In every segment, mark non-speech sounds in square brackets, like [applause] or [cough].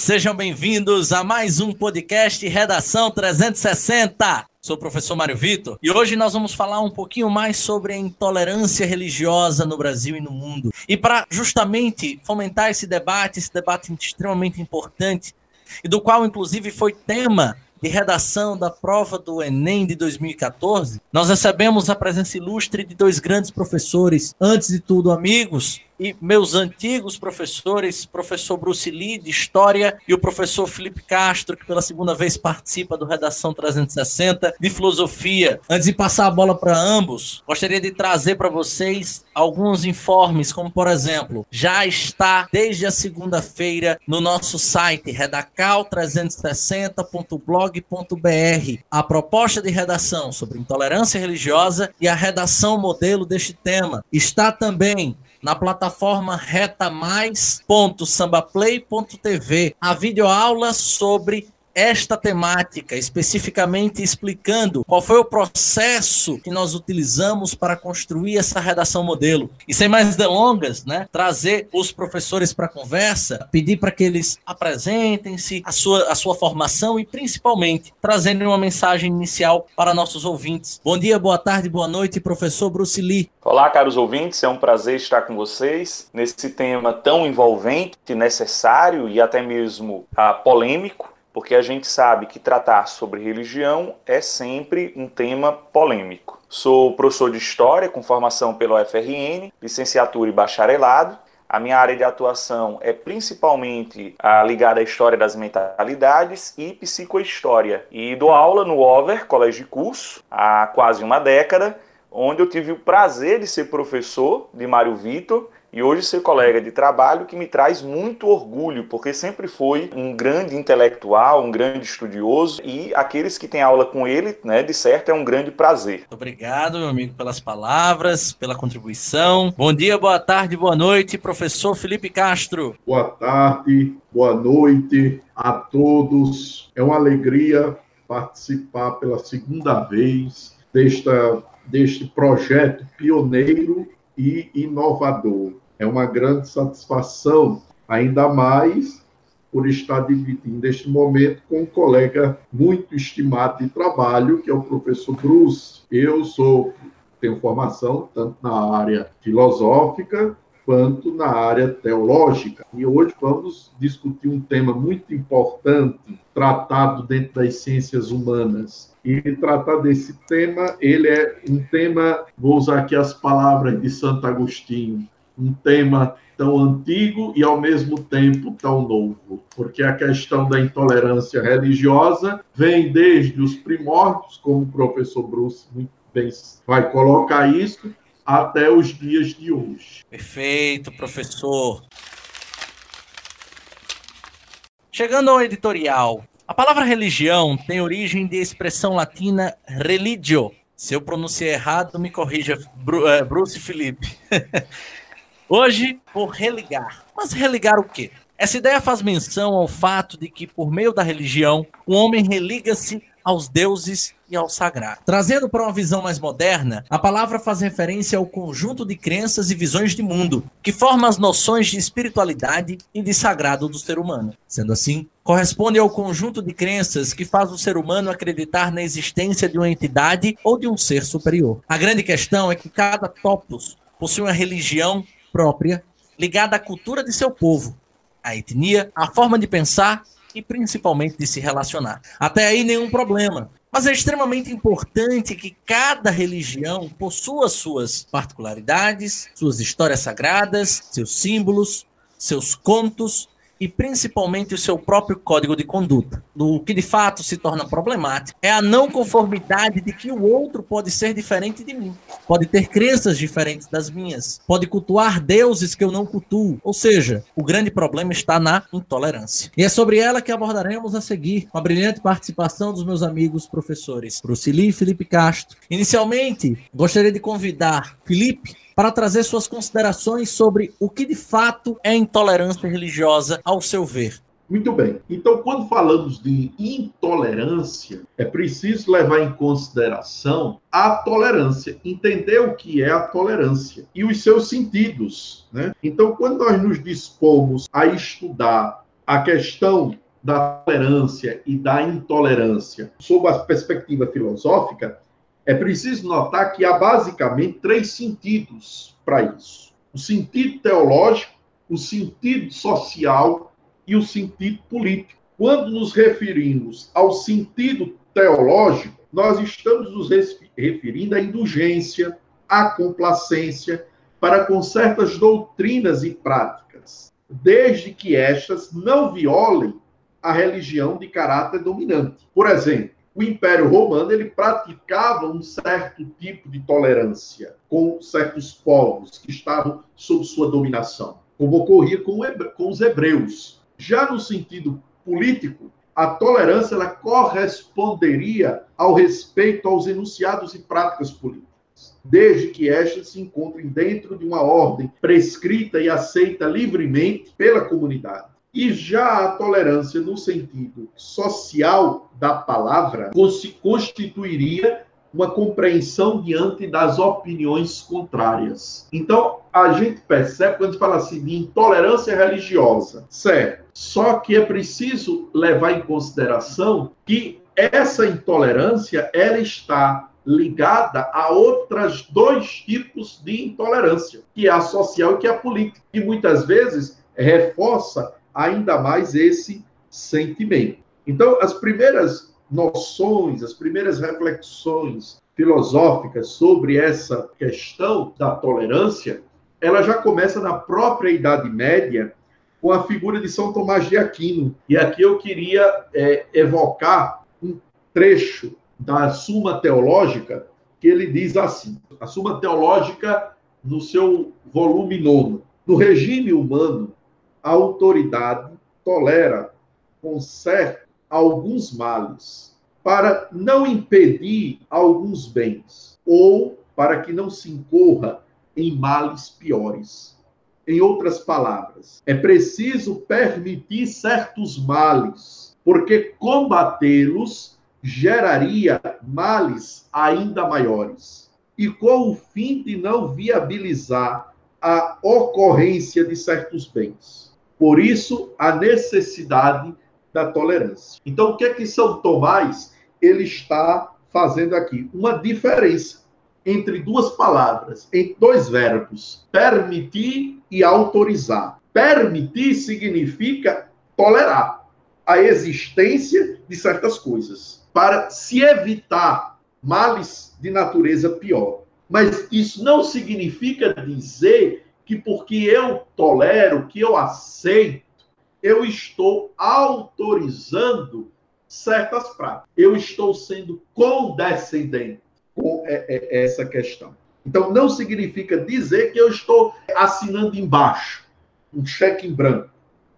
Sejam bem-vindos a mais um podcast Redação 360. Sou o professor Mário Vitor e hoje nós vamos falar um pouquinho mais sobre a intolerância religiosa no Brasil e no mundo. E para justamente fomentar esse debate, esse debate extremamente importante, e do qual inclusive foi tema de redação da prova do Enem de 2014, nós recebemos a presença ilustre de dois grandes professores, antes de tudo amigos, e meus antigos professores, professor Bruce Lee, de História, e o professor Felipe Castro, que pela segunda vez participa do Redação 360, de Filosofia. Antes de passar a bola para ambos, gostaria de trazer para vocês alguns informes, como por exemplo, já está desde a segunda-feira no nosso site redacal360.blog.br a proposta de redação sobre intolerância religiosa e a redação modelo deste tema. Está também na plataforma retamais.sambaplay.tv a videoaula sobre esta temática, especificamente explicando qual foi o processo que nós utilizamos para construir essa redação modelo. E sem mais delongas, né, trazer os professores para a conversa, pedir para que eles apresentem-se, a sua, a sua formação e principalmente trazendo uma mensagem inicial para nossos ouvintes. Bom dia, boa tarde, boa noite, professor Bruce Lee. Olá, caros ouvintes, é um prazer estar com vocês nesse tema tão envolvente, necessário e até mesmo ah, polêmico porque a gente sabe que tratar sobre religião é sempre um tema polêmico. Sou professor de História com formação pelo UFRN, licenciatura e bacharelado. A minha área de atuação é principalmente a, ligada à história das mentalidades e psicohistória. E dou aula no Over, colégio de curso, há quase uma década, onde eu tive o prazer de ser professor de Mário Vitor e hoje ser colega de trabalho que me traz muito orgulho, porque sempre foi um grande intelectual, um grande estudioso e aqueles que têm aula com ele, né, de certo é um grande prazer. Obrigado, meu amigo, pelas palavras, pela contribuição. Bom dia, boa tarde, boa noite, professor Felipe Castro. Boa tarde, boa noite a todos. É uma alegria participar pela segunda vez desta, deste projeto pioneiro e inovador. É uma grande satisfação, ainda mais por estar dividindo este momento com um colega muito estimado de trabalho, que é o professor Bruce. Eu sou tenho formação tanto na área filosófica quanto na área teológica. E hoje vamos discutir um tema muito importante, tratado dentro das ciências humanas. E tratar desse tema, ele é um tema, vou usar aqui as palavras de Santo Agostinho, um tema tão antigo e ao mesmo tempo tão novo, porque a questão da intolerância religiosa vem desde os primórdios, como o professor Bruce muito bem vai colocar isso, até os dias de hoje. Perfeito, professor. Chegando ao editorial, a palavra religião tem origem de expressão latina religio. Se eu pronunciei errado, me corrija, eh, Bruce Felipe. [laughs] Hoje, por religar. Mas religar o quê? Essa ideia faz menção ao fato de que, por meio da religião, o homem religa-se aos deuses e ao sagrado. Trazendo para uma visão mais moderna, a palavra faz referência ao conjunto de crenças e visões de mundo que forma as noções de espiritualidade e de sagrado do ser humano. Sendo assim, corresponde ao conjunto de crenças que faz o ser humano acreditar na existência de uma entidade ou de um ser superior. A grande questão é que cada topos possui uma religião própria, ligada à cultura de seu povo, à etnia, à forma de pensar e principalmente de se relacionar. Até aí nenhum problema. Mas é extremamente importante que cada religião possua suas particularidades, suas histórias sagradas, seus símbolos, seus contos e principalmente o seu próprio código de conduta. O que de fato se torna problemático é a não conformidade de que o outro pode ser diferente de mim, pode ter crenças diferentes das minhas, pode cultuar deuses que eu não cultuo. Ou seja, o grande problema está na intolerância. E é sobre ela que abordaremos a seguir, com a brilhante participação dos meus amigos professores Brucili e Felipe Castro. Inicialmente, gostaria de convidar Felipe para trazer suas considerações sobre o que de fato é intolerância religiosa, ao seu ver. Muito bem. Então, quando falamos de intolerância, é preciso levar em consideração a tolerância, entender o que é a tolerância e os seus sentidos. Né? Então, quando nós nos dispomos a estudar a questão da tolerância e da intolerância sob a perspectiva filosófica, é preciso notar que há basicamente três sentidos para isso: o sentido teológico, o sentido social e o sentido político. Quando nos referimos ao sentido teológico, nós estamos nos referindo à indulgência, à complacência para com certas doutrinas e práticas, desde que estas não violem a religião de caráter dominante. Por exemplo, o Império Romano ele praticava um certo tipo de tolerância com certos povos que estavam sob sua dominação, como ocorria com, os hebreus. Já no sentido político, a tolerância ela corresponderia ao respeito aos enunciados e práticas políticas, desde que estas se encontrem dentro de uma ordem prescrita e aceita livremente pela comunidade. E já a tolerância, no sentido social da palavra, constituiria uma compreensão diante das opiniões contrárias. Então, a gente percebe quando fala assim de intolerância religiosa, certo? Só que é preciso levar em consideração que essa intolerância ela está ligada a outros dois tipos de intolerância, que é a social e que é a política, que muitas vezes reforça ainda mais esse sentimento. Então, as primeiras noções, as primeiras reflexões filosóficas sobre essa questão da tolerância, ela já começa na própria Idade Média com a figura de São Tomás de Aquino. E aqui eu queria é, evocar um trecho da Suma Teológica que ele diz assim: a Suma Teológica, no seu volume nono, no regime humano, a autoridade tolera com certo alguns males para não impedir alguns bens ou para que não se incorra em males piores. Em outras palavras, é preciso permitir certos males, porque combatê-los geraria males ainda maiores. E com o fim de não viabilizar a ocorrência de certos bens. Por isso, a necessidade da tolerância. Então, o que é que São Tomás ele está fazendo aqui? Uma diferença entre duas palavras, em dois verbos: permitir e autorizar. Permitir significa tolerar a existência de certas coisas para se evitar males de natureza pior. Mas isso não significa dizer que porque eu tolero, que eu aceito, eu estou autorizando certas práticas. Eu estou sendo condescendente com essa questão. Então, não significa dizer que eu estou assinando embaixo um cheque em branco,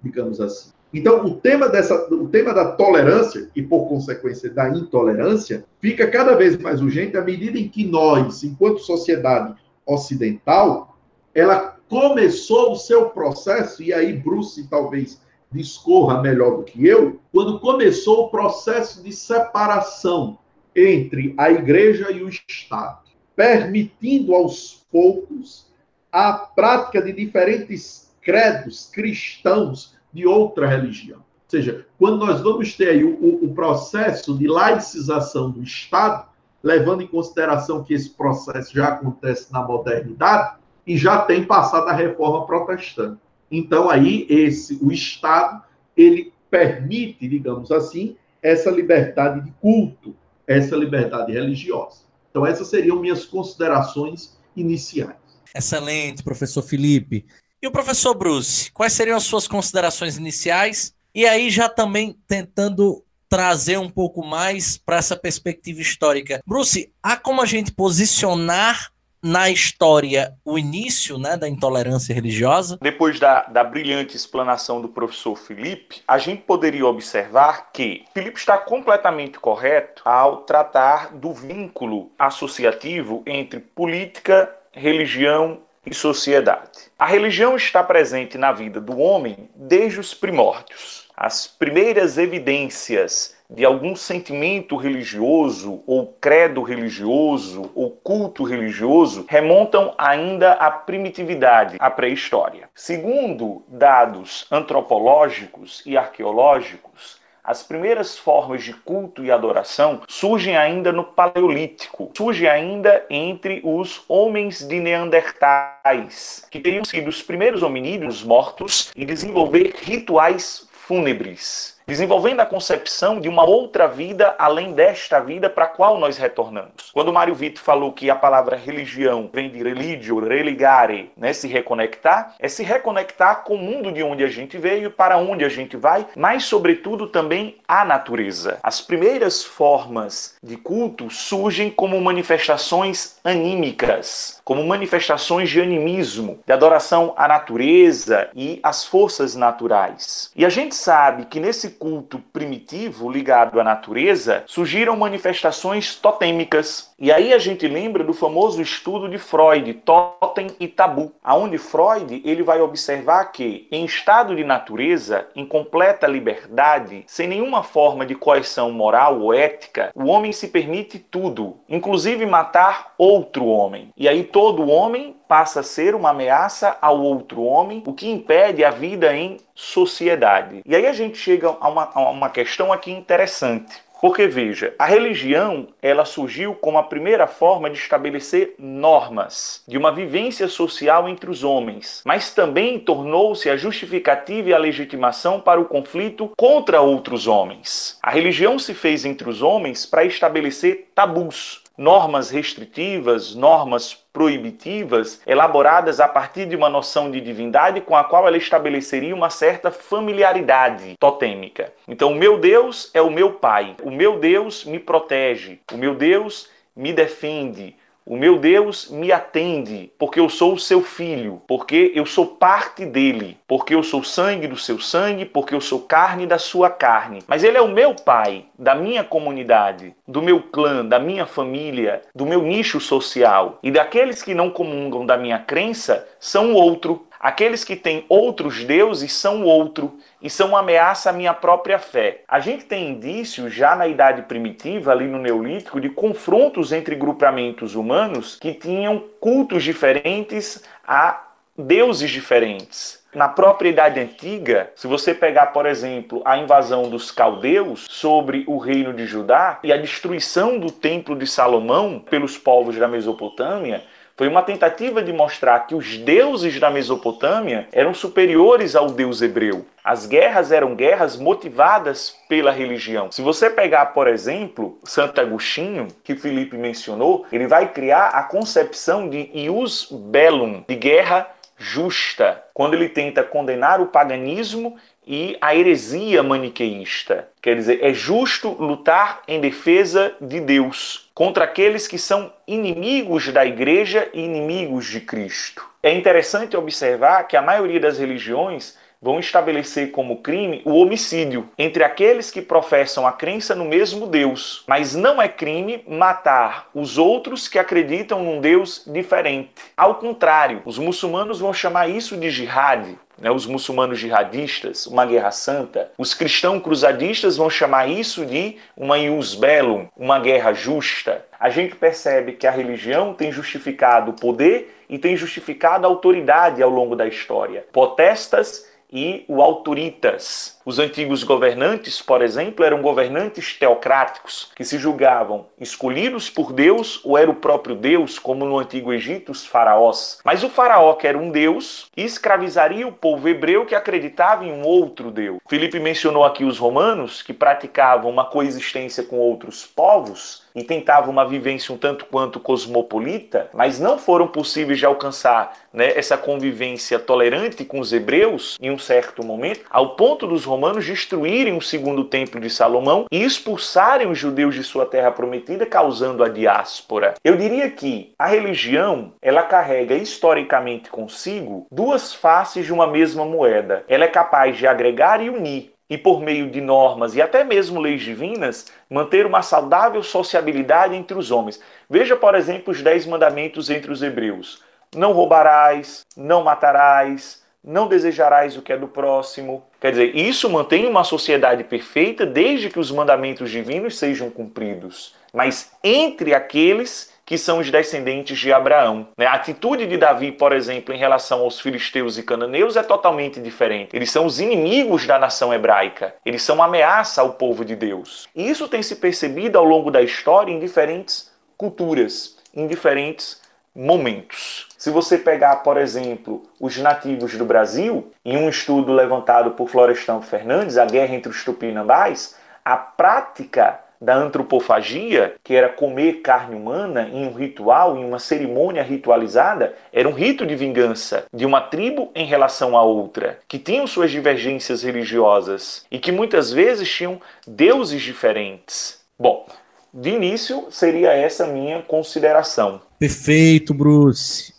digamos assim. Então, o tema, dessa, o tema da tolerância e, por consequência, da intolerância fica cada vez mais urgente à medida em que nós, enquanto sociedade ocidental, ela começou o seu processo, e aí Bruce talvez discorra melhor do que eu, quando começou o processo de separação entre a igreja e o Estado, permitindo aos poucos a prática de diferentes credos cristãos de outra religião. Ou seja, quando nós vamos ter aí o, o processo de laicização do Estado, levando em consideração que esse processo já acontece na modernidade, e já tem passado a reforma protestante. Então aí esse o Estado ele permite, digamos assim, essa liberdade de culto, essa liberdade religiosa. Então essas seriam minhas considerações iniciais. Excelente, professor Felipe. E o professor Bruce, quais seriam as suas considerações iniciais? E aí já também tentando trazer um pouco mais para essa perspectiva histórica. Bruce, há como a gente posicionar na história o início né, da intolerância religiosa. Depois da, da brilhante explanação do professor Felipe, a gente poderia observar que Felipe está completamente correto ao tratar do vínculo associativo entre política, religião e sociedade. A religião está presente na vida do homem desde os primórdios. As primeiras evidências de algum sentimento religioso, ou credo religioso, ou culto religioso, remontam ainda à primitividade, à pré-história. Segundo dados antropológicos e arqueológicos, as primeiras formas de culto e adoração surgem ainda no Paleolítico, surgem ainda entre os homens de Neandertais, que teriam sido os primeiros hominídeos mortos e desenvolver rituais fúnebres desenvolvendo a concepção de uma outra vida além desta vida para a qual nós retornamos. Quando Mário Vitor falou que a palavra religião vem de religio, religare, né, se reconectar, é se reconectar com o mundo de onde a gente veio, para onde a gente vai, mas sobretudo também a natureza. As primeiras formas de culto surgem como manifestações anímicas, como manifestações de animismo, de adoração à natureza e às forças naturais. E a gente sabe que nesse culto primitivo ligado à natureza, surgiram manifestações totêmicas. E aí a gente lembra do famoso estudo de Freud, Totem e Tabu, aonde Freud ele vai observar que em estado de natureza, em completa liberdade, sem nenhuma forma de coerção moral ou ética, o homem se permite tudo, inclusive matar outro homem. E aí todo homem passa a ser uma ameaça ao outro homem, o que impede a vida em sociedade. E aí a gente chega a uma, a uma questão aqui interessante. Porque veja, a religião, ela surgiu como a primeira forma de estabelecer normas de uma vivência social entre os homens, mas também tornou-se a justificativa e a legitimação para o conflito contra outros homens. A religião se fez entre os homens para estabelecer tabus, normas restritivas, normas proibitivas, elaboradas a partir de uma noção de divindade com a qual ela estabeleceria uma certa familiaridade totêmica. Então, o meu Deus é o meu pai, o meu Deus me protege, o meu Deus me defende, o meu Deus me atende, porque eu sou o seu filho, porque eu sou parte dele, porque eu sou sangue do seu sangue, porque eu sou carne da sua carne. Mas ele é o meu pai, da minha comunidade, do meu clã, da minha família, do meu nicho social. E daqueles que não comungam da minha crença são outro. Aqueles que têm outros deuses são outro e são uma ameaça à minha própria fé. A gente tem indícios já na idade primitiva, ali no Neolítico, de confrontos entre grupamentos humanos que tinham cultos diferentes a deuses diferentes. Na própria Idade Antiga, se você pegar, por exemplo, a invasão dos caldeus sobre o reino de Judá e a destruição do Templo de Salomão pelos povos da Mesopotâmia, foi uma tentativa de mostrar que os deuses da Mesopotâmia eram superiores ao deus hebreu. As guerras eram guerras motivadas pela religião. Se você pegar, por exemplo, Santo Agostinho, que Felipe mencionou, ele vai criar a concepção de ius bellum, de guerra justa, quando ele tenta condenar o paganismo e a heresia maniqueísta. Quer dizer, é justo lutar em defesa de Deus contra aqueles que são inimigos da igreja e inimigos de Cristo. É interessante observar que a maioria das religiões vão estabelecer como crime o homicídio entre aqueles que professam a crença no mesmo Deus. Mas não é crime matar os outros que acreditam num Deus diferente. Ao contrário, os muçulmanos vão chamar isso de jihad, né, os muçulmanos jihadistas, uma guerra santa. Os cristãos cruzadistas vão chamar isso de uma ius bellum, uma guerra justa. A gente percebe que a religião tem justificado o poder e tem justificado a autoridade ao longo da história. Potestas e o autoritas. Os antigos governantes, por exemplo, eram governantes teocráticos que se julgavam escolhidos por Deus ou era o próprio Deus, como no antigo Egito os faraós. Mas o faraó, que era um deus, escravizaria o povo hebreu que acreditava em um outro deus. Felipe mencionou aqui os romanos que praticavam uma coexistência com outros povos e tentavam uma vivência um tanto quanto cosmopolita, mas não foram possíveis de alcançar né, essa convivência tolerante com os hebreus em um certo momento, ao ponto dos romanos destruírem o segundo templo de Salomão e expulsarem os judeus de sua terra prometida, causando a diáspora. Eu diria que a religião, ela carrega historicamente consigo duas faces de uma mesma moeda. Ela é capaz de agregar e unir, e por meio de normas e até mesmo leis divinas, manter uma saudável sociabilidade entre os homens. Veja, por exemplo, os dez mandamentos entre os hebreus: não roubarás, não matarás, não desejarás o que é do próximo, Quer dizer, isso mantém uma sociedade perfeita desde que os mandamentos divinos sejam cumpridos. Mas entre aqueles que são os descendentes de Abraão. Né? A atitude de Davi, por exemplo, em relação aos filisteus e cananeus é totalmente diferente. Eles são os inimigos da nação hebraica. Eles são uma ameaça ao povo de Deus. E isso tem se percebido ao longo da história em diferentes culturas, em diferentes momentos. Se você pegar, por exemplo, os nativos do Brasil, em um estudo levantado por Florestan Fernandes, A Guerra entre os Tupinambás, a prática da antropofagia, que era comer carne humana em um ritual, em uma cerimônia ritualizada, era um rito de vingança de uma tribo em relação a outra, que tinham suas divergências religiosas e que muitas vezes tinham deuses diferentes. Bom, de início seria essa minha consideração. Perfeito, Bruce.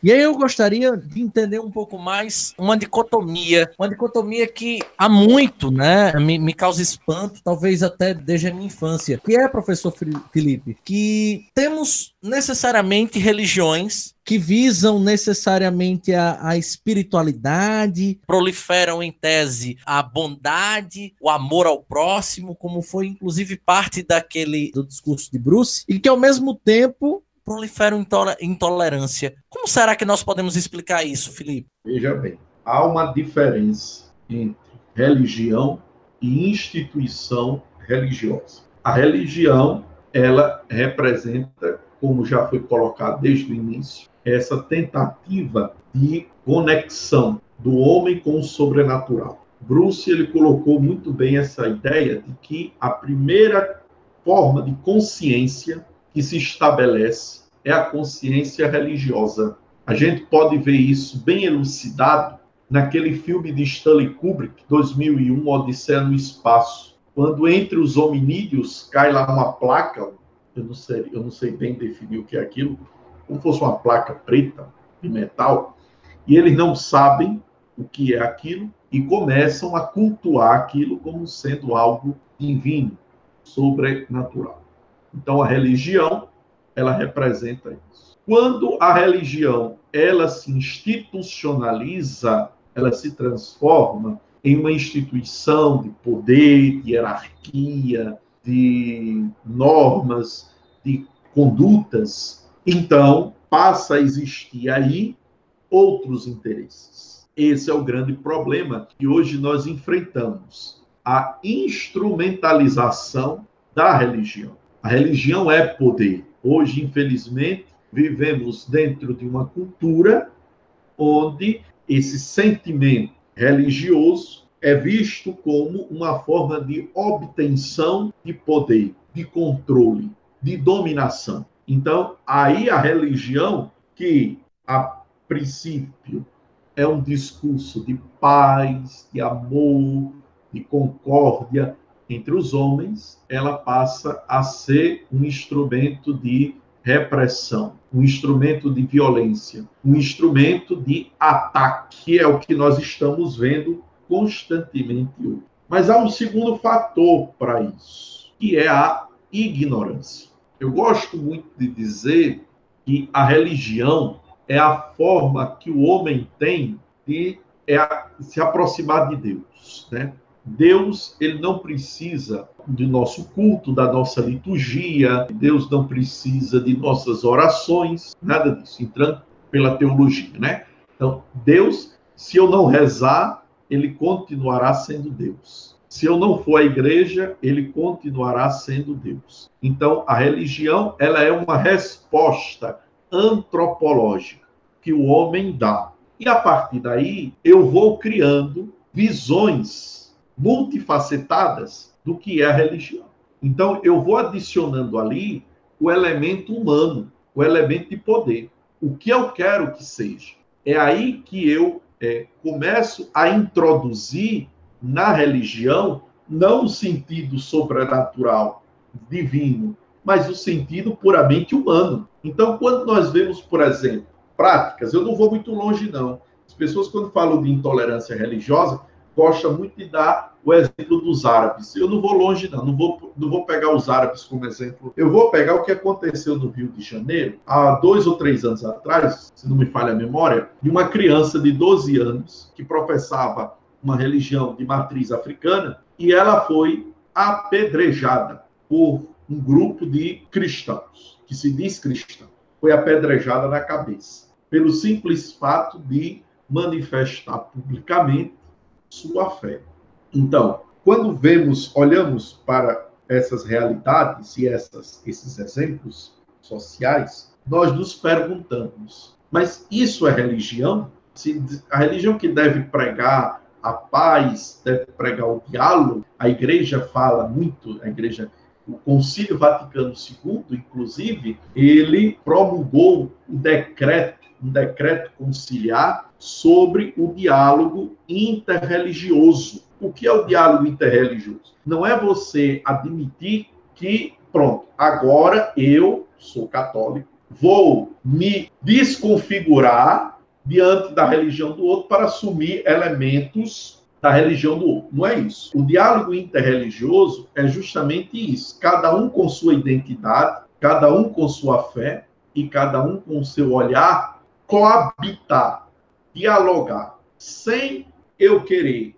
E aí eu gostaria de entender um pouco mais uma dicotomia, uma dicotomia que há muito, né, me, me causa espanto, talvez até desde a minha infância, que é, professor Felipe, que temos necessariamente religiões que visam necessariamente a, a, espiritualidade, proliferam em tese a bondade, o amor ao próximo, como foi inclusive parte daquele do discurso de Bruce, e que ao mesmo tempo proliferam intolerância. Como será que nós podemos explicar isso, Felipe? Veja bem, há uma diferença entre religião e instituição religiosa. A religião, ela representa, como já foi colocado desde o início, essa tentativa de conexão do homem com o sobrenatural. Bruce ele colocou muito bem essa ideia de que a primeira forma de consciência que se estabelece é a consciência religiosa. A gente pode ver isso bem elucidado naquele filme de Stanley Kubrick, 2001, Odisseia no Espaço, quando entre os hominídeos cai lá uma placa, eu não sei, eu não sei bem definir o que é aquilo, como fosse uma placa preta de metal, e eles não sabem o que é aquilo e começam a cultuar aquilo como sendo algo divino, sobrenatural. Então a religião, ela representa isso. Quando a religião ela se institucionaliza, ela se transforma em uma instituição de poder, de hierarquia, de normas, de condutas, então passa a existir aí outros interesses. Esse é o grande problema que hoje nós enfrentamos: a instrumentalização da religião. A religião é poder. Hoje, infelizmente, vivemos dentro de uma cultura onde esse sentimento religioso é visto como uma forma de obtenção de poder, de controle, de dominação. Então, aí a religião, que a princípio é um discurso de paz, de amor, de concórdia, entre os homens, ela passa a ser um instrumento de repressão, um instrumento de violência, um instrumento de ataque, que é o que nós estamos vendo constantemente hoje. Mas há um segundo fator para isso, que é a ignorância. Eu gosto muito de dizer que a religião é a forma que o homem tem de é se aproximar de Deus, né? Deus, ele não precisa de nosso culto, da nossa liturgia, Deus não precisa de nossas orações, nada disso, entrando pela teologia, né? Então, Deus, se eu não rezar, ele continuará sendo Deus. Se eu não for à igreja, ele continuará sendo Deus. Então, a religião, ela é uma resposta antropológica que o homem dá. E a partir daí, eu vou criando visões multifacetadas do que é a religião. Então, eu vou adicionando ali o elemento humano, o elemento de poder. O que eu quero que seja. É aí que eu é, começo a introduzir na religião não o sentido sobrenatural, divino, mas o sentido puramente humano. Então, quando nós vemos, por exemplo, práticas, eu não vou muito longe, não. As pessoas, quando falam de intolerância religiosa, gosta muito de dar o exemplo dos árabes. Eu não vou longe, não. Não vou, não vou pegar os árabes como exemplo. Eu vou pegar o que aconteceu no Rio de Janeiro, há dois ou três anos atrás, se não me falha a memória, de uma criança de 12 anos que professava uma religião de matriz africana e ela foi apedrejada por um grupo de cristãos, que se diz cristão. Foi apedrejada na cabeça, pelo simples fato de manifestar publicamente sua fé. Então, quando vemos, olhamos para essas realidades e essas, esses exemplos sociais, nós nos perguntamos: mas isso é religião? Se a religião que deve pregar a paz, deve pregar o diálogo, a igreja fala muito, a igreja o Concílio Vaticano II, inclusive, ele promulgou um decreto, um decreto conciliar sobre o diálogo interreligioso. O que é o diálogo interreligioso? Não é você admitir que, pronto, agora eu sou católico, vou me desconfigurar diante da religião do outro para assumir elementos da religião do outro. Não é isso. O diálogo interreligioso é justamente isso. Cada um com sua identidade, cada um com sua fé e cada um com seu olhar coabitar, dialogar, sem eu querer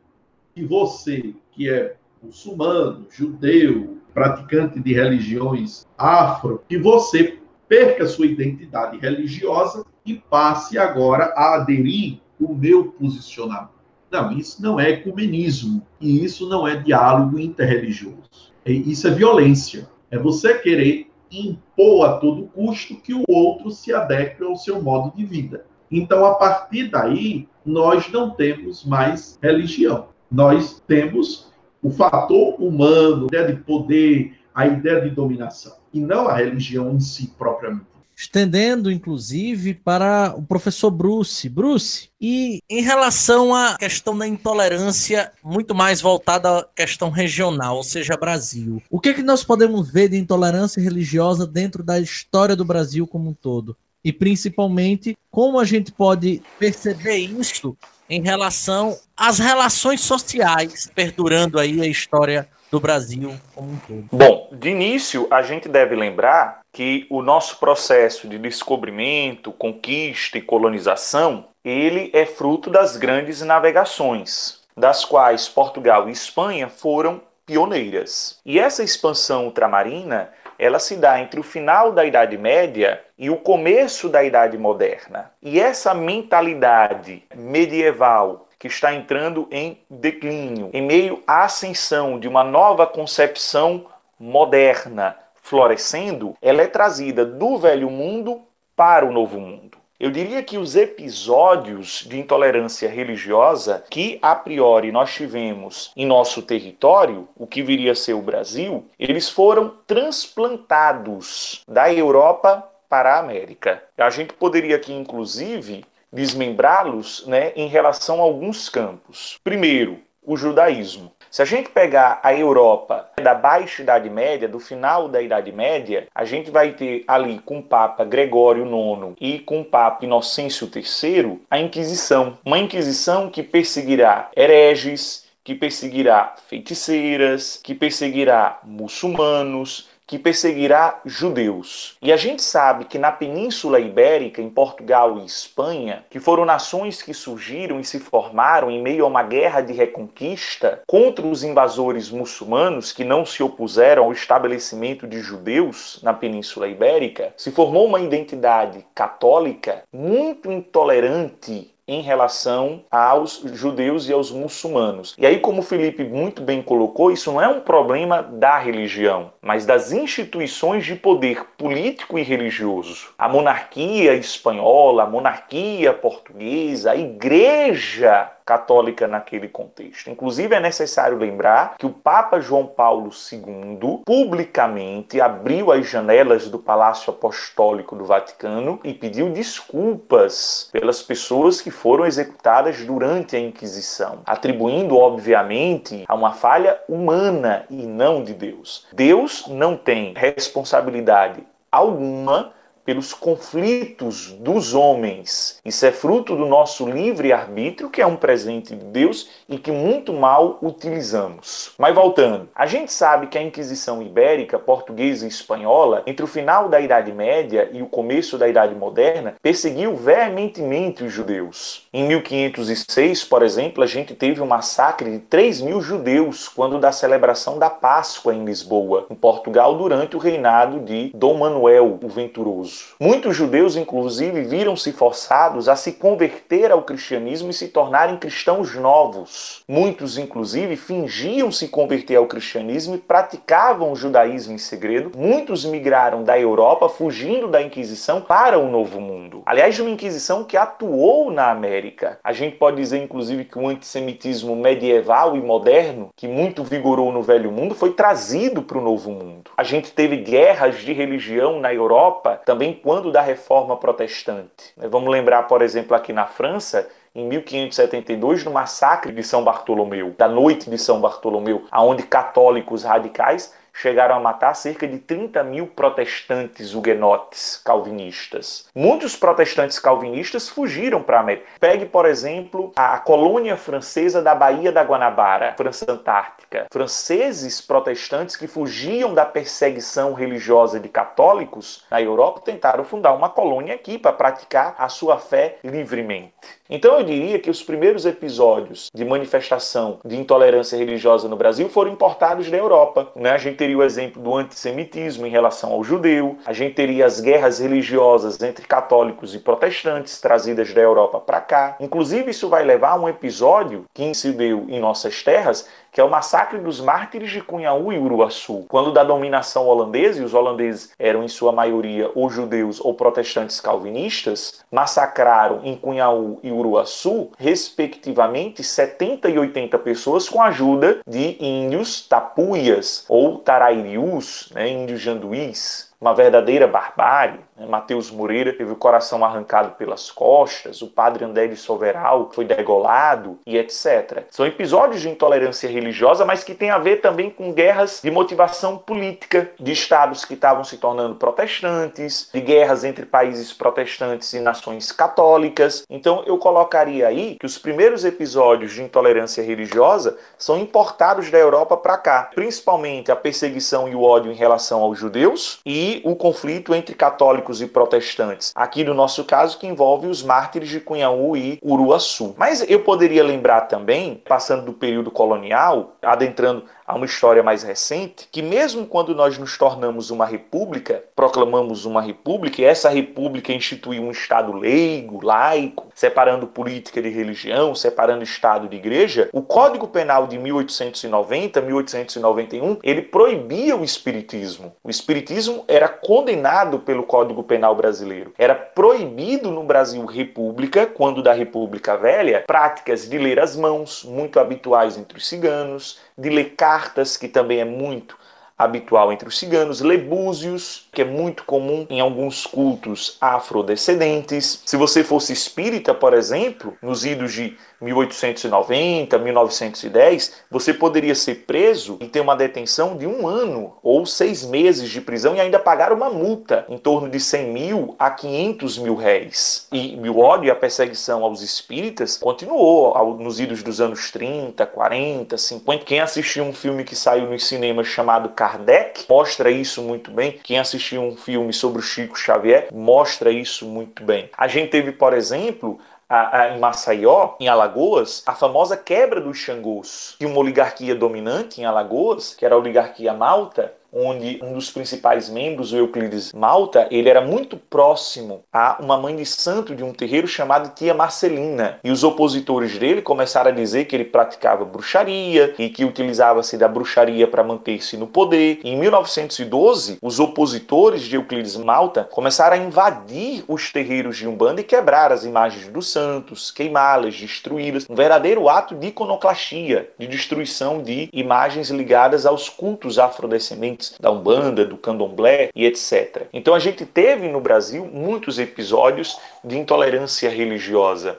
que você, que é muçulmano, judeu, praticante de religiões afro, que você perca sua identidade religiosa e passe agora a aderir o meu posicionamento. Não, isso não é ecumenismo e isso não é diálogo interreligioso. Isso é violência. É você querer impor a todo custo que o outro se adeque ao seu modo de vida. Então, a partir daí, nós não temos mais religião. Nós temos o fator humano, a ideia de poder, a ideia de dominação, e não a religião em si propriamente estendendo inclusive para o professor Bruce. Bruce, e em relação à questão da intolerância, muito mais voltada à questão regional, ou seja, Brasil, o que, é que nós podemos ver de intolerância religiosa dentro da história do Brasil como um todo? E principalmente, como a gente pode perceber isso em relação às relações sociais perdurando aí a história do Brasil como um todo. Bom, de início, a gente deve lembrar que o nosso processo de descobrimento, conquista e colonização, ele é fruto das grandes navegações, das quais Portugal e Espanha foram pioneiras. E essa expansão ultramarina, ela se dá entre o final da Idade Média e o começo da Idade Moderna. E essa mentalidade medieval que está entrando em declínio, em meio à ascensão de uma nova concepção moderna florescendo, ela é trazida do velho mundo para o novo mundo. Eu diria que os episódios de intolerância religiosa que a priori nós tivemos em nosso território, o que viria a ser o Brasil, eles foram transplantados da Europa para a América. A gente poderia aqui, inclusive, desmembrá-los né, em relação a alguns campos. Primeiro, o judaísmo. Se a gente pegar a Europa da Baixa Idade Média, do final da Idade Média, a gente vai ter ali com o Papa Gregório IX e com o Papa Inocêncio III a Inquisição. Uma Inquisição que perseguirá hereges, que perseguirá feiticeiras, que perseguirá muçulmanos, que perseguirá judeus. E a gente sabe que na Península Ibérica, em Portugal e Espanha, que foram nações que surgiram e se formaram em meio a uma guerra de reconquista contra os invasores muçulmanos que não se opuseram ao estabelecimento de judeus na Península Ibérica, se formou uma identidade católica muito intolerante em relação aos judeus e aos muçulmanos. E aí, como Felipe muito bem colocou, isso não é um problema da religião, mas das instituições de poder político e religioso. A monarquia espanhola, a monarquia portuguesa, a igreja católica naquele contexto. Inclusive, é necessário lembrar que o Papa João Paulo II publicamente abriu as janelas do Palácio Apostólico do Vaticano e pediu desculpas pelas pessoas que foram executadas durante a Inquisição, atribuindo, obviamente, a uma falha humana e não de Deus. Deus não tem responsabilidade alguma pelos conflitos dos homens. Isso é fruto do nosso livre-arbítrio, que é um presente de Deus e que muito mal utilizamos. Mas voltando, a gente sabe que a Inquisição Ibérica, portuguesa e espanhola, entre o final da Idade Média e o começo da Idade Moderna, perseguiu veementemente os judeus. Em 1506, por exemplo, a gente teve um massacre de 3 mil judeus quando da celebração da Páscoa em Lisboa, em Portugal, durante o reinado de Dom Manuel o Venturoso. Muitos judeus, inclusive, viram-se forçados a se converter ao cristianismo e se tornarem cristãos novos. Muitos, inclusive, fingiam se converter ao cristianismo e praticavam o judaísmo em segredo. Muitos migraram da Europa, fugindo da Inquisição, para o Novo Mundo. Aliás, de uma Inquisição que atuou na América. A gente pode dizer, inclusive, que o antissemitismo medieval e moderno, que muito vigorou no Velho Mundo, foi trazido para o Novo Mundo. A gente teve guerras de religião na Europa também também quando da reforma protestante. Vamos lembrar, por exemplo, aqui na França, em 1572, no massacre de São Bartolomeu, da noite de São Bartolomeu, aonde católicos radicais chegaram a matar cerca de 30 mil protestantes huguenotes calvinistas. Muitos protestantes calvinistas fugiram para a América. Pegue, por exemplo, a colônia francesa da Baía da Guanabara, França Antártica. Franceses protestantes que fugiam da perseguição religiosa de católicos na Europa tentaram fundar uma colônia aqui para praticar a sua fé livremente. Então eu diria que os primeiros episódios de manifestação de intolerância religiosa no Brasil foram importados da Europa. Né? A gente teria o exemplo do antissemitismo em relação ao judeu, a gente teria as guerras religiosas entre católicos e protestantes trazidas da Europa para cá. Inclusive, isso vai levar a um episódio que se deu em nossas terras que é o massacre dos mártires de Cunhaú e Uruaçu. Quando da dominação holandesa, e os holandeses eram em sua maioria ou judeus ou protestantes calvinistas, massacraram em Cunhaú e Uruaçu, respectivamente, 70 e 80 pessoas com a ajuda de índios tapuias ou tarairius, né, índios janduís uma verdadeira barbárie. Né? Mateus Moreira teve o coração arrancado pelas costas, o padre André de Soveral foi degolado e etc. São episódios de intolerância religiosa, mas que tem a ver também com guerras de motivação política, de estados que estavam se tornando protestantes, de guerras entre países protestantes e nações católicas. Então eu colocaria aí que os primeiros episódios de intolerância religiosa são importados da Europa para cá, principalmente a perseguição e o ódio em relação aos judeus e o conflito entre católicos e protestantes. Aqui no nosso caso, que envolve os mártires de Cunhaú e Uruaçu. Mas eu poderia lembrar também, passando do período colonial, adentrando a uma história mais recente, que mesmo quando nós nos tornamos uma república, proclamamos uma república, e essa república instituiu um Estado leigo, laico, separando política de religião, separando Estado de igreja, o Código Penal de 1890, 1891, ele proibia o espiritismo. O espiritismo era condenado pelo Código Penal brasileiro. Era proibido no Brasil república, quando da República Velha, práticas de ler as mãos, muito habituais entre os ciganos, de ler cartas, que também é muito habitual entre os ciganos, lebúzios, que é muito comum em alguns cultos afrodescendentes. Se você fosse espírita, por exemplo, nos idos de 1890, 1910, você poderia ser preso e ter uma detenção de um ano ou seis meses de prisão e ainda pagar uma multa em torno de 100 mil a 500 mil réis. E o ódio e a perseguição aos espíritas continuou nos idos dos anos 30, 40, 50. Quem assistiu um filme que saiu nos cinemas chamado Kardec mostra isso muito bem. Quem assistiu um filme sobre o Chico Xavier mostra isso muito bem. A gente teve, por exemplo, a, a, em Maceió, em Alagoas, a famosa quebra dos Xangôs, que uma oligarquia dominante em Alagoas, que era a oligarquia malta, onde um dos principais membros, o Euclides Malta, ele era muito próximo a uma mãe de santo de um terreiro chamado Tia Marcelina. E os opositores dele começaram a dizer que ele praticava bruxaria e que utilizava-se da bruxaria para manter-se no poder. E em 1912, os opositores de Euclides Malta começaram a invadir os terreiros de Umbanda e quebrar as imagens dos santos, queimá-las, destruí-las. Um verdadeiro ato de iconoclastia, de destruição de imagens ligadas aos cultos afrodescendentes da Umbanda, do Candomblé e etc. Então a gente teve no Brasil muitos episódios de intolerância religiosa.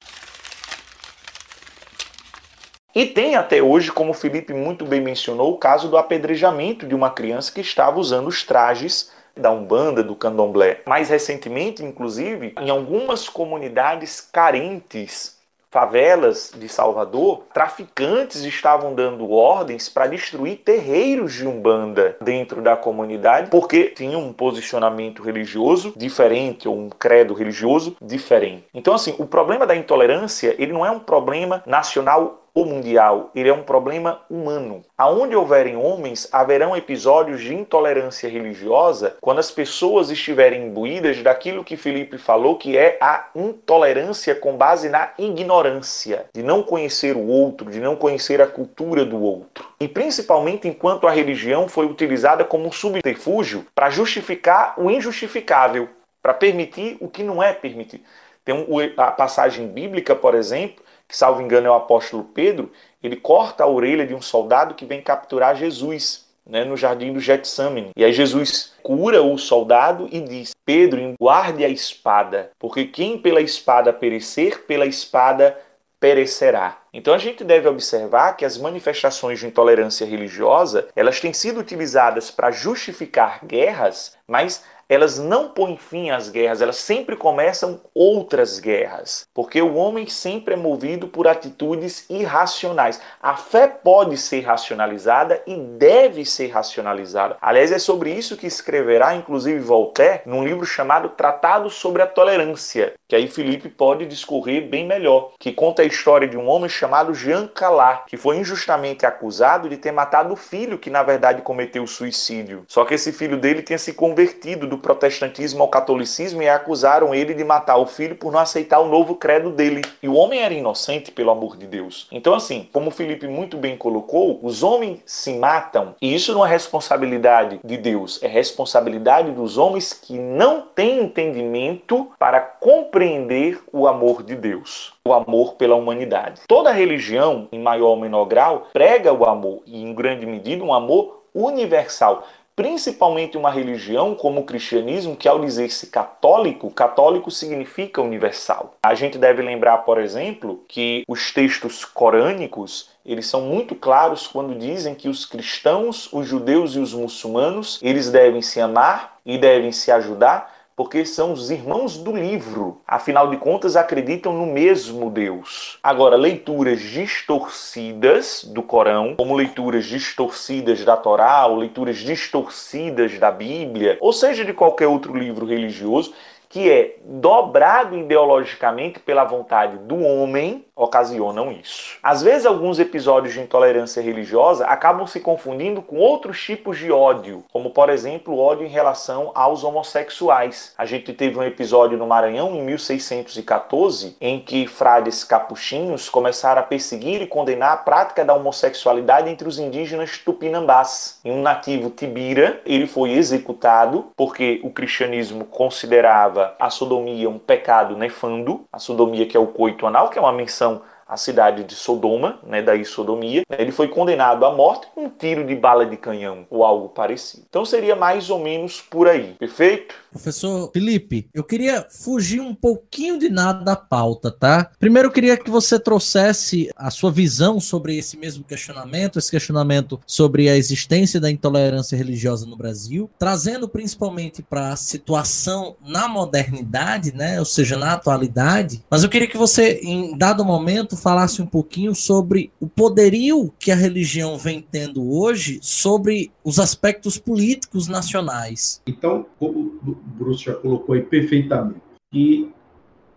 E tem até hoje, como o Felipe muito bem mencionou, o caso do apedrejamento de uma criança que estava usando os trajes da Umbanda, do Candomblé. Mais recentemente, inclusive, em algumas comunidades carentes favelas de Salvador, traficantes estavam dando ordens para destruir terreiros de Umbanda dentro da comunidade, porque tinham um posicionamento religioso diferente ou um credo religioso diferente. Então assim, o problema da intolerância, ele não é um problema nacional ou mundial, ele é um problema humano. Aonde houverem homens, haverão episódios de intolerância religiosa quando as pessoas estiverem imbuídas daquilo que Felipe falou, que é a intolerância com base na ignorância, de não conhecer o outro, de não conhecer a cultura do outro. E principalmente enquanto a religião foi utilizada como um subterfúgio para justificar o injustificável, para permitir o que não é permitido. Tem a passagem bíblica, por exemplo, que salvo engano é o apóstolo Pedro, ele corta a orelha de um soldado que vem capturar Jesus. Né, no jardim do Getsemane. E aí Jesus cura o soldado e diz: Pedro, guarde a espada, porque quem pela espada perecer, pela espada perecerá. Então a gente deve observar que as manifestações de intolerância religiosa, elas têm sido utilizadas para justificar guerras, mas elas não põem fim às guerras, elas sempre começam outras guerras, porque o homem sempre é movido por atitudes irracionais. A fé pode ser racionalizada e deve ser racionalizada. Aliás, é sobre isso que escreverá, inclusive, Voltaire, num livro chamado Tratado sobre a Tolerância, que aí Felipe pode discorrer bem melhor, que conta a história de um homem chamado Jean Calat, que foi injustamente acusado de ter matado o filho que, na verdade, cometeu suicídio. Só que esse filho dele tinha se convertido do protestantismo ao catolicismo e acusaram ele de matar o filho por não aceitar o novo credo dele. E o homem era inocente, pelo amor de Deus. Então, assim, como o Felipe muito bem colocou, os homens se matam e isso não é responsabilidade de Deus, é responsabilidade dos homens que não têm entendimento para compreender o amor de Deus o amor pela humanidade. Toda religião, em maior ou menor grau, prega o amor e, em grande medida, um amor universal principalmente uma religião como o cristianismo, que ao dizer-se católico, católico significa universal. A gente deve lembrar, por exemplo, que os textos corânicos eles são muito claros quando dizem que os cristãos, os judeus e os muçulmanos, eles devem se amar e devem se ajudar porque são os irmãos do livro. Afinal de contas, acreditam no mesmo Deus. Agora, leituras distorcidas do Corão, como leituras distorcidas da Torá, ou leituras distorcidas da Bíblia, ou seja, de qualquer outro livro religioso, que é dobrado ideologicamente pela vontade do homem, ocasionam isso. Às vezes, alguns episódios de intolerância religiosa acabam se confundindo com outros tipos de ódio, como, por exemplo, ódio em relação aos homossexuais. A gente teve um episódio no Maranhão, em 1614, em que frades capuchinhos começaram a perseguir e condenar a prática da homossexualidade entre os indígenas tupinambás. E um nativo tibira, ele foi executado porque o cristianismo considerava a sodomia um pecado nefando, a sodomia que é o coito anal, que é uma menção a cidade de Sodoma, né, daí sodomia. Ele foi condenado à morte com um tiro de bala de canhão ou algo parecido. Então seria mais ou menos por aí, perfeito? Professor Felipe, eu queria fugir um pouquinho de nada da pauta, tá? Primeiro eu queria que você trouxesse a sua visão sobre esse mesmo questionamento, esse questionamento sobre a existência da intolerância religiosa no Brasil, trazendo principalmente para a situação na modernidade, né? Ou seja, na atualidade. Mas eu queria que você, em dado momento, falasse um pouquinho sobre o poderio que a religião vem tendo hoje sobre os aspectos políticos nacionais. Então, como o Bruce já colocou aí perfeitamente, que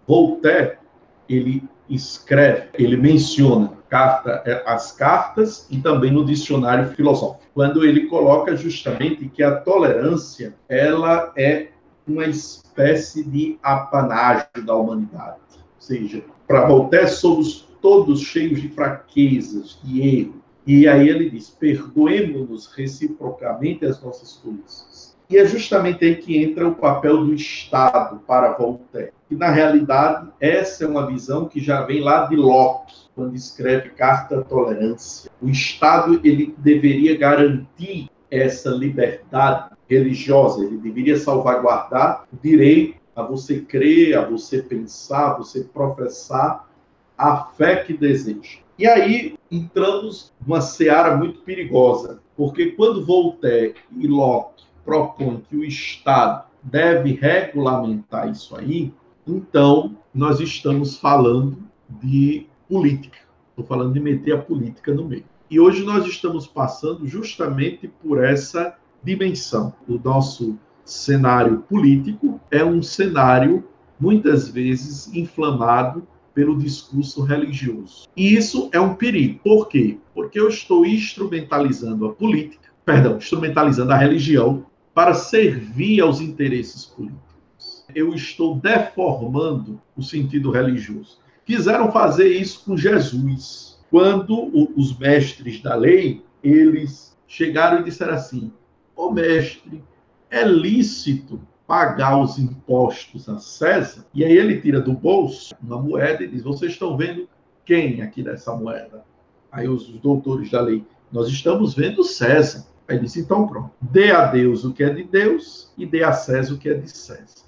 Voltaire, ele escreve, ele menciona carta, é, as cartas e também no dicionário filosófico, quando ele coloca justamente que a tolerância, ela é uma espécie de apanágio da humanidade. Ou seja, para Voltaire somos todos cheios de fraquezas, de erros, e aí ele diz: perdoemos-nos reciprocamente as nossas tolices. E é justamente aí que entra o papel do Estado para Voltaire. E, na realidade, essa é uma visão que já vem lá de Locke, quando escreve Carta à Tolerância. O Estado ele deveria garantir essa liberdade religiosa, ele deveria salvaguardar o direito a você crer, a você pensar, a você professar a fé que deseja. E aí entramos numa seara muito perigosa, porque quando Voltaire e Locke propõe que o Estado deve regulamentar isso aí, então nós estamos falando de política. Estou falando de meter a política no meio. E hoje nós estamos passando justamente por essa dimensão. O nosso cenário político é um cenário muitas vezes inflamado pelo discurso religioso. E isso é um perigo. Por quê? Porque eu estou instrumentalizando a política, perdão, instrumentalizando a religião para servir aos interesses políticos. Eu estou deformando o sentido religioso. Quiseram fazer isso com Jesus. Quando os mestres da lei, eles chegaram e disseram assim: "Ô oh, mestre, é lícito pagar os impostos a César, e aí ele tira do bolso uma moeda e diz: Vocês estão vendo quem aqui dessa moeda? Aí os, doutores da lei, nós estamos vendo César. Aí disse: Então pronto, dê a Deus o que é de Deus e dê a César o que é de César.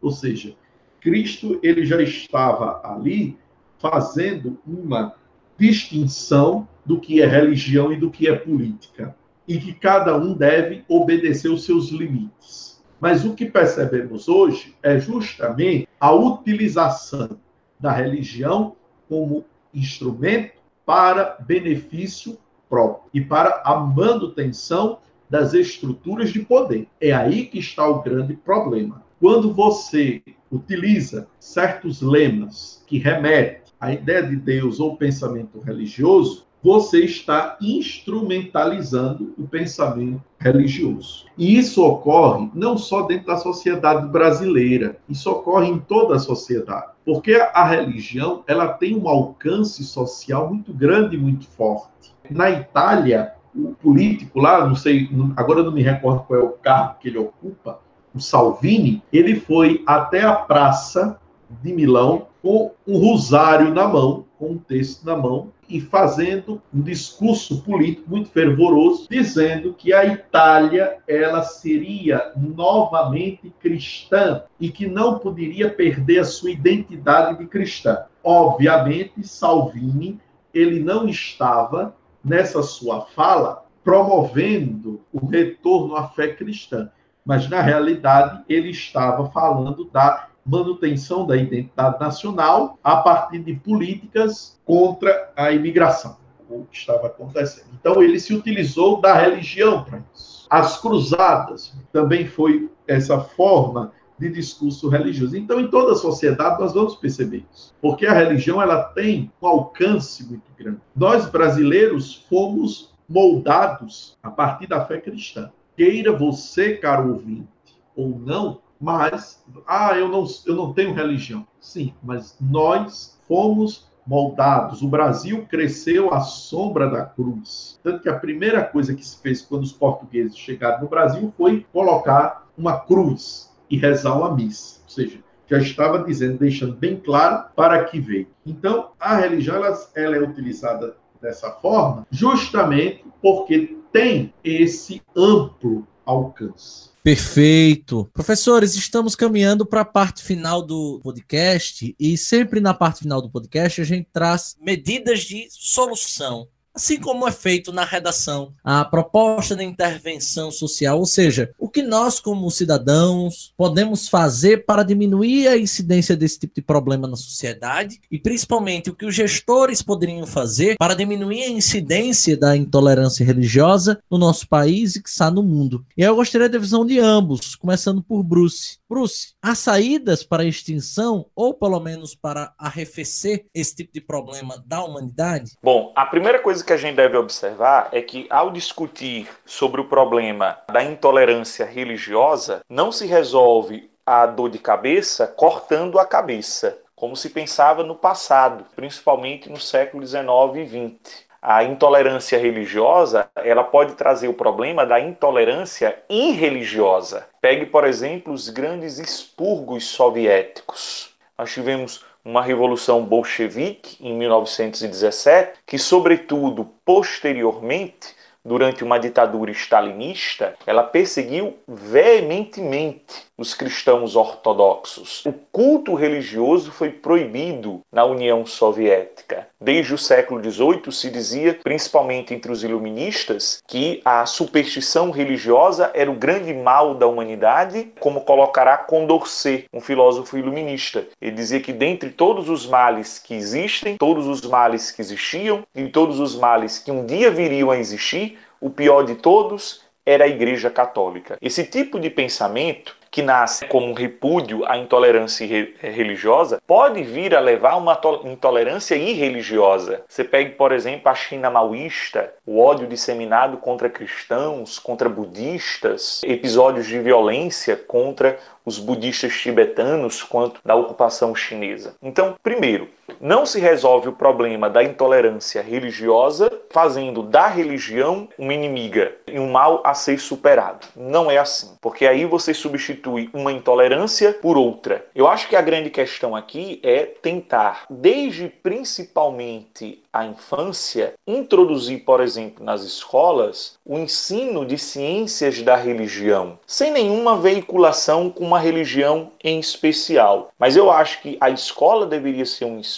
Ou seja, Cristo ele já estava ali fazendo uma distinção do que é religião e do que é política, e que cada um deve obedecer os seus limites. Mas o que percebemos hoje é justamente a utilização da religião como instrumento para benefício próprio e para a manutenção das estruturas de poder. É aí que está o grande problema. Quando você utiliza certos lemas que remetem à ideia de Deus ou pensamento religioso, você está instrumentalizando o pensamento religioso. E isso ocorre não só dentro da sociedade brasileira, isso ocorre em toda a sociedade, porque a religião ela tem um alcance social muito grande e muito forte. Na Itália, o político lá, não sei, agora não me recordo qual é o cargo que ele ocupa, o Salvini, ele foi até a praça de Milão com um rosário na mão, com um texto na mão, e fazendo um discurso político muito fervoroso, dizendo que a Itália ela seria novamente cristã e que não poderia perder a sua identidade de cristã. Obviamente, Salvini ele não estava nessa sua fala promovendo o retorno à fé cristã, mas na realidade ele estava falando da manutenção da identidade nacional a partir de políticas contra a imigração, o que estava acontecendo. Então, ele se utilizou da religião para isso. As cruzadas também foi essa forma de discurso religioso. Então, em toda a sociedade, nós vamos perceber isso. Porque a religião ela tem um alcance muito grande. Nós, brasileiros, fomos moldados a partir da fé cristã. Queira você, caro ouvinte, ou não, mas, ah, eu não, eu não tenho religião. Sim, mas nós fomos moldados. O Brasil cresceu à sombra da cruz. Tanto que a primeira coisa que se fez quando os portugueses chegaram no Brasil foi colocar uma cruz e rezar uma missa. Ou seja, já estava dizendo, deixando bem claro para que veio. Então, a religião ela, ela é utilizada dessa forma justamente porque tem esse amplo alcance. Perfeito. Professores, estamos caminhando para a parte final do podcast e sempre na parte final do podcast a gente traz medidas de solução assim como é feito na redação, a proposta de intervenção social, ou seja, o que nós, como cidadãos, podemos fazer para diminuir a incidência desse tipo de problema na sociedade e, principalmente, o que os gestores poderiam fazer para diminuir a incidência da intolerância religiosa no nosso país e que está no mundo. E eu gostaria da visão de ambos, começando por Bruce. Bruce, há saídas para a extinção ou, pelo menos, para arrefecer esse tipo de problema da humanidade? Bom, a primeira coisa que a gente deve observar é que, ao discutir sobre o problema da intolerância religiosa, não se resolve a dor de cabeça cortando a cabeça, como se pensava no passado, principalmente no século XIX e XX. A intolerância religiosa, ela pode trazer o problema da intolerância irreligiosa. Pegue, por exemplo, os grandes expurgos soviéticos. Nós tivemos uma revolução bolchevique em 1917, que, sobretudo posteriormente, durante uma ditadura stalinista, ela perseguiu veementemente os cristãos ortodoxos. O culto religioso foi proibido na União Soviética. Desde o século XVIII se dizia, principalmente entre os iluministas, que a superstição religiosa era o grande mal da humanidade, como colocará Condorcet, um filósofo iluminista. Ele dizia que dentre todos os males que existem, todos os males que existiam e todos os males que um dia viriam a existir, o pior de todos era a Igreja Católica. Esse tipo de pensamento que nasce como um repúdio à intolerância religiosa, pode vir a levar a uma intolerância irreligiosa. Você pegue, por exemplo, a China maoísta, o ódio disseminado contra cristãos, contra budistas, episódios de violência contra os budistas tibetanos quanto da ocupação chinesa. Então, primeiro, não se resolve o problema da intolerância religiosa fazendo da religião uma inimiga e um mal a ser superado. Não é assim, porque aí você substitui uma intolerância por outra. Eu acho que a grande questão aqui é tentar, desde principalmente a infância, introduzir, por exemplo, nas escolas, o ensino de ciências da religião, sem nenhuma veiculação com uma religião em especial. Mas eu acho que a escola deveria ser um espaço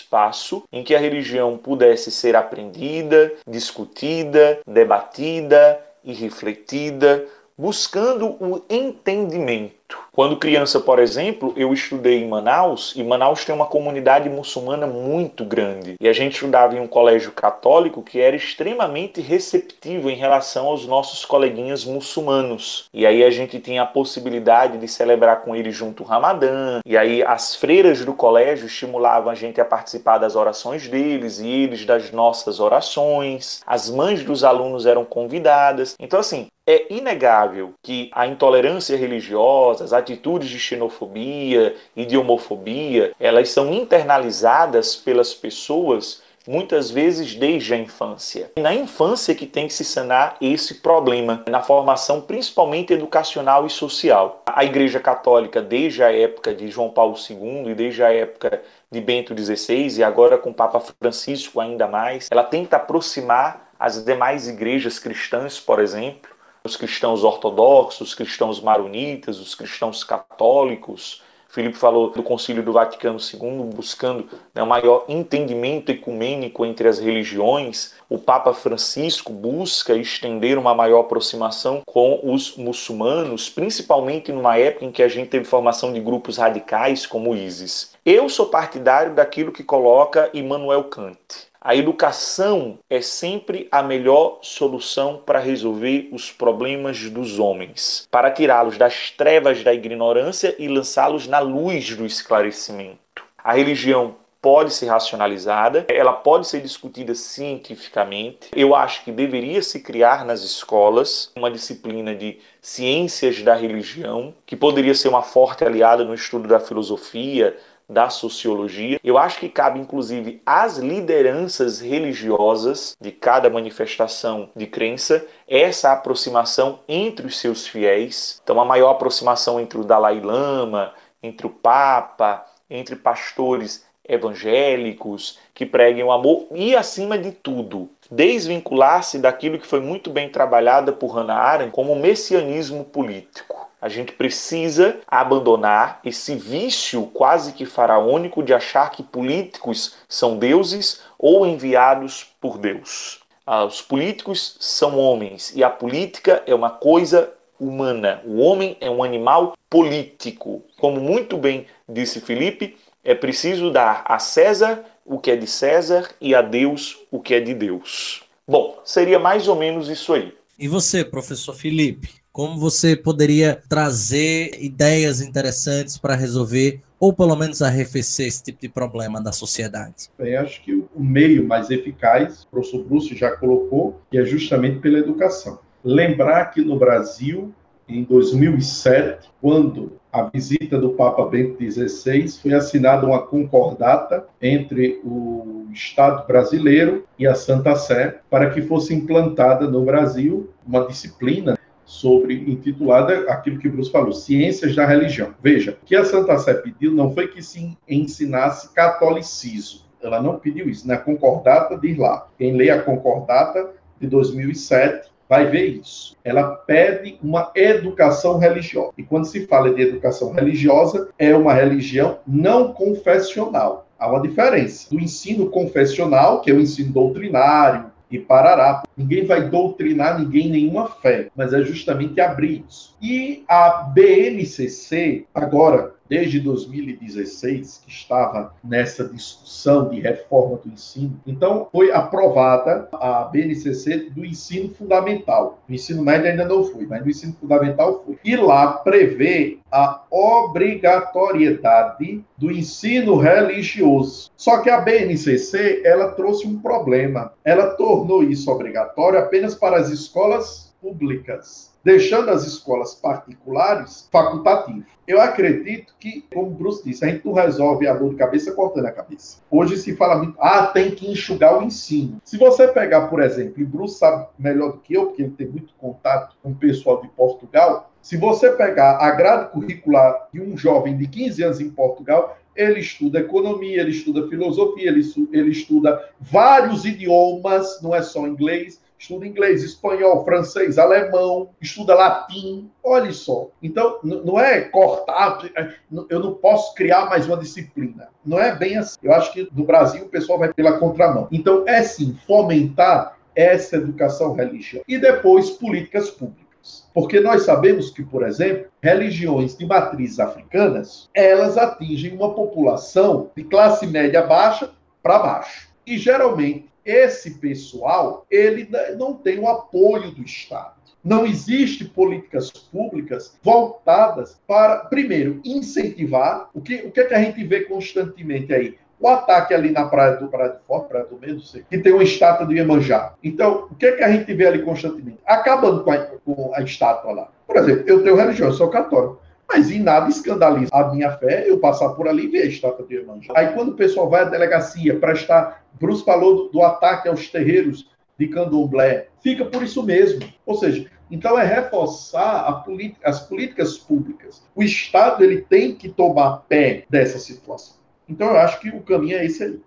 em que a religião pudesse ser aprendida, discutida, debatida e refletida, buscando o entendimento quando criança, por exemplo, eu estudei em Manaus e Manaus tem uma comunidade muçulmana muito grande. E a gente estudava em um colégio católico que era extremamente receptivo em relação aos nossos coleguinhas muçulmanos. E aí a gente tinha a possibilidade de celebrar com eles junto o Ramadã. E aí as freiras do colégio estimulavam a gente a participar das orações deles e eles das nossas orações. As mães dos alunos eram convidadas. Então, assim, é inegável que a intolerância religiosa, as atitudes de xenofobia e de homofobia, elas são internalizadas pelas pessoas muitas vezes desde a infância. E na infância que tem que se sanar esse problema, na formação principalmente educacional e social. A Igreja Católica, desde a época de João Paulo II e desde a época de Bento XVI e agora com o Papa Francisco ainda mais, ela tenta aproximar as demais igrejas cristãs, por exemplo, os cristãos ortodoxos, os cristãos maronitas, os cristãos católicos. Filipe falou do Concílio do Vaticano II, buscando né, um maior entendimento ecumênico entre as religiões. O Papa Francisco busca estender uma maior aproximação com os muçulmanos, principalmente numa época em que a gente teve formação de grupos radicais como o ISIS. Eu sou partidário daquilo que coloca Immanuel Kant. A educação é sempre a melhor solução para resolver os problemas dos homens, para tirá-los das trevas da ignorância e lançá-los na luz do esclarecimento. A religião pode ser racionalizada, ela pode ser discutida cientificamente. Eu acho que deveria se criar nas escolas uma disciplina de ciências da religião, que poderia ser uma forte aliada no estudo da filosofia, da sociologia. Eu acho que cabe, inclusive, às lideranças religiosas de cada manifestação de crença essa aproximação entre os seus fiéis. Então, a maior aproximação entre o Dalai Lama, entre o Papa, entre pastores evangélicos que preguem o amor e, acima de tudo, desvincular-se daquilo que foi muito bem trabalhada por Hannah Arendt como messianismo político. A gente precisa abandonar esse vício quase que faraônico de achar que políticos são deuses ou enviados por Deus. Ah, os políticos são homens e a política é uma coisa humana. O homem é um animal político. Como muito bem disse Felipe, é preciso dar a César o que é de César e a Deus o que é de Deus. Bom, seria mais ou menos isso aí. E você, professor Felipe? Como você poderia trazer ideias interessantes para resolver ou pelo menos arrefecer esse tipo de problema da sociedade? Bem, acho que o meio mais eficaz, o professor Bruce já colocou, que é justamente pela educação. Lembrar que no Brasil, em 2007, quando a visita do Papa Bento XVI, foi assinada uma concordata entre o Estado brasileiro e a Santa Sé para que fosse implantada no Brasil uma disciplina sobre intitulada aquilo que Bruce falou, Ciências da Religião. Veja, o que a Santa Sé pediu não foi que se ensinasse catolicismo. Ela não pediu isso. Na concordata diz lá. Quem lê a concordata de 2007 vai ver isso. Ela pede uma educação religiosa. E quando se fala de educação religiosa, é uma religião não confessional. Há uma diferença do ensino confessional, que é o ensino doutrinário, e parará. Ninguém vai doutrinar ninguém nenhuma fé, mas é justamente abrir isso. E a BNCC, agora, desde 2016, que estava nessa discussão de reforma do ensino. Então, foi aprovada a BNCC do ensino fundamental. O ensino médio ainda não foi, mas no ensino fundamental foi. E lá prevê a obrigatoriedade do ensino religioso. Só que a BNCC, ela trouxe um problema. Ela tornou isso obrigatório apenas para as escolas públicas deixando as escolas particulares facultativas. Eu acredito que, como o Bruce disse, a gente não resolve a dor de cabeça cortando a cabeça. Hoje se fala muito, ah, tem que enxugar o ensino. Se você pegar, por exemplo, e Bruce sabe melhor do que eu, porque ele tem muito contato com o pessoal de Portugal, se você pegar a grade curricular de um jovem de 15 anos em Portugal, ele estuda economia, ele estuda filosofia, ele, ele estuda vários idiomas, não é só inglês, estuda inglês, espanhol, francês, alemão, estuda latim. Olha só. Então, não é cortar, é, eu não posso criar mais uma disciplina. Não é bem assim. Eu acho que no Brasil o pessoal vai pela contramão. Então, é sim fomentar essa educação religiosa. E depois, políticas públicas. Porque nós sabemos que, por exemplo, religiões de matrizes africanas, elas atingem uma população de classe média baixa para baixo. E geralmente esse pessoal ele não tem o apoio do Estado. Não existe políticas públicas voltadas para, primeiro, incentivar o que, o que, é que a gente vê constantemente aí? O ataque ali na Praia do Praia do Forte, Praia do Medo, sei, que tem uma estátua do Iemanjá. Então, o que, é que a gente vê ali constantemente? Acabando com a, com a estátua lá. Por exemplo, eu tenho religião, eu sou católico. Mas em nada escandaliza a minha fé eu passar por ali e ver a estátua de Iemanjá. Aí quando o pessoal vai à delegacia prestar Bruce falou do, do ataque aos terreiros de candomblé. Fica por isso mesmo. Ou seja, então é reforçar as políticas públicas. O Estado ele tem que tomar pé dessa situação. Então eu acho que o caminho é esse aí.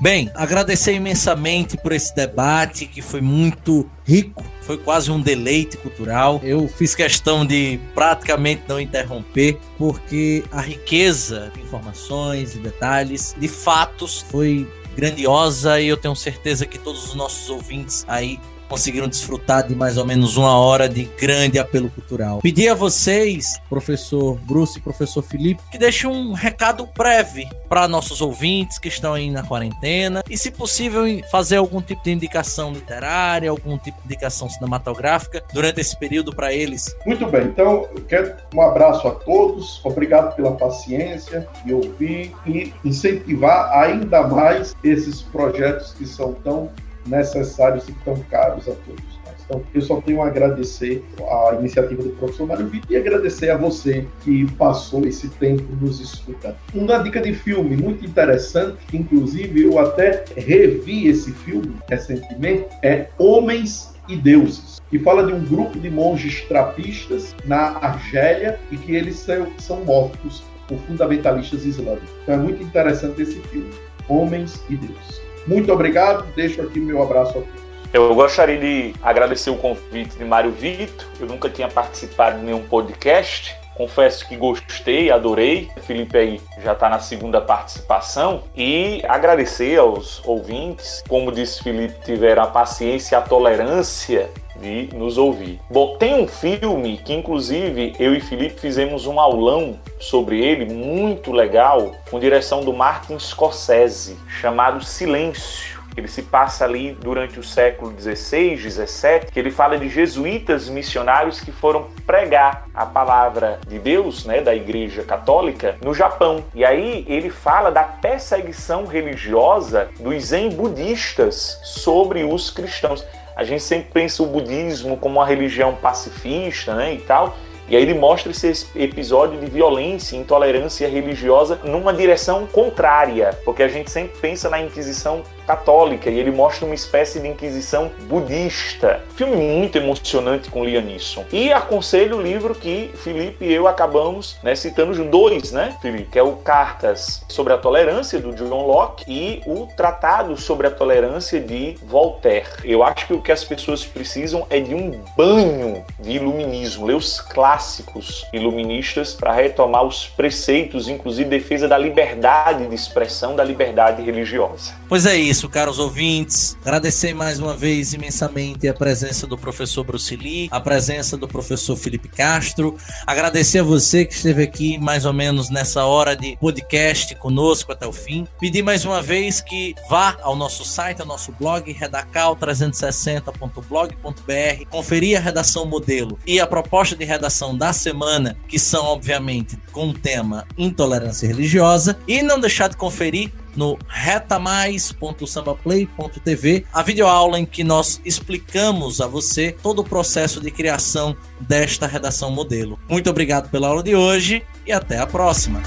Bem, agradecer imensamente por esse debate que foi muito rico, foi quase um deleite cultural. Eu fiz questão de praticamente não interromper, porque a riqueza de informações e detalhes, de fatos, foi grandiosa e eu tenho certeza que todos os nossos ouvintes aí conseguiram desfrutar de mais ou menos uma hora de grande apelo cultural. Pedi a vocês, professor Bruce e professor Felipe, que deixem um recado breve para nossos ouvintes que estão aí na quarentena e, se possível, fazer algum tipo de indicação literária, algum tipo de indicação cinematográfica durante esse período para eles. Muito bem, então eu quero um abraço a todos, obrigado pela paciência de ouvir e incentivar ainda mais esses projetos que são tão necessários e tão caros a todos. Então, eu só tenho a agradecer a iniciativa do professor Mário Vitor e agradecer a você que passou esse tempo nos escutando. Uma dica de filme muito interessante, que inclusive eu até revi esse filme recentemente, é Homens e Deuses, que fala de um grupo de monges trapistas na Argélia e que eles são, são mortos por fundamentalistas islâmicos. Então é muito interessante esse filme, Homens e Deuses. Muito obrigado, deixo aqui meu abraço a todos. Eu gostaria de agradecer o convite de Mário Vitor. Eu nunca tinha participado de nenhum podcast. Confesso que gostei, adorei. O Felipe aí já está na segunda participação. E agradecer aos ouvintes, como disse Felipe, tiveram a paciência e a tolerância de nos ouvir. Bom, tem um filme que inclusive eu e Felipe fizemos um aulão sobre ele, muito legal, com direção do Martin Scorsese, chamado Silêncio. Ele se passa ali durante o século XVI, XVII, que ele fala de jesuítas missionários que foram pregar a palavra de Deus, né, da Igreja Católica, no Japão. E aí ele fala da perseguição religiosa dos zen budistas sobre os cristãos. A gente sempre pensa o budismo como uma religião pacifista, né, e tal. E aí ele mostra esse episódio de violência, intolerância religiosa numa direção contrária, porque a gente sempre pensa na Inquisição católica e ele mostra uma espécie de inquisição budista. Filme muito emocionante com Liam Neeson. E aconselho o livro que Felipe e eu acabamos né, citando dois, né, Felipe? Que é o Cartas sobre a Tolerância, do John Locke, e o Tratado sobre a Tolerância de Voltaire. Eu acho que o que as pessoas precisam é de um banho de iluminismo, ler os clássicos iluministas para retomar os preceitos, inclusive defesa da liberdade de expressão, da liberdade religiosa. Pois é isso, caros ouvintes. Agradecer mais uma vez imensamente a presença do professor Bruce Lee, a presença do professor Felipe Castro. Agradecer a você que esteve aqui mais ou menos nessa hora de podcast conosco até o fim. Pedir mais uma vez que vá ao nosso site, ao nosso blog, redacal360.blog.br, conferir a redação modelo e a proposta de redação da semana, que são, obviamente, com o tema intolerância religiosa, e não deixar de conferir no retamais.sambaplay.tv, a videoaula em que nós explicamos a você todo o processo de criação desta redação modelo. Muito obrigado pela aula de hoje e até a próxima.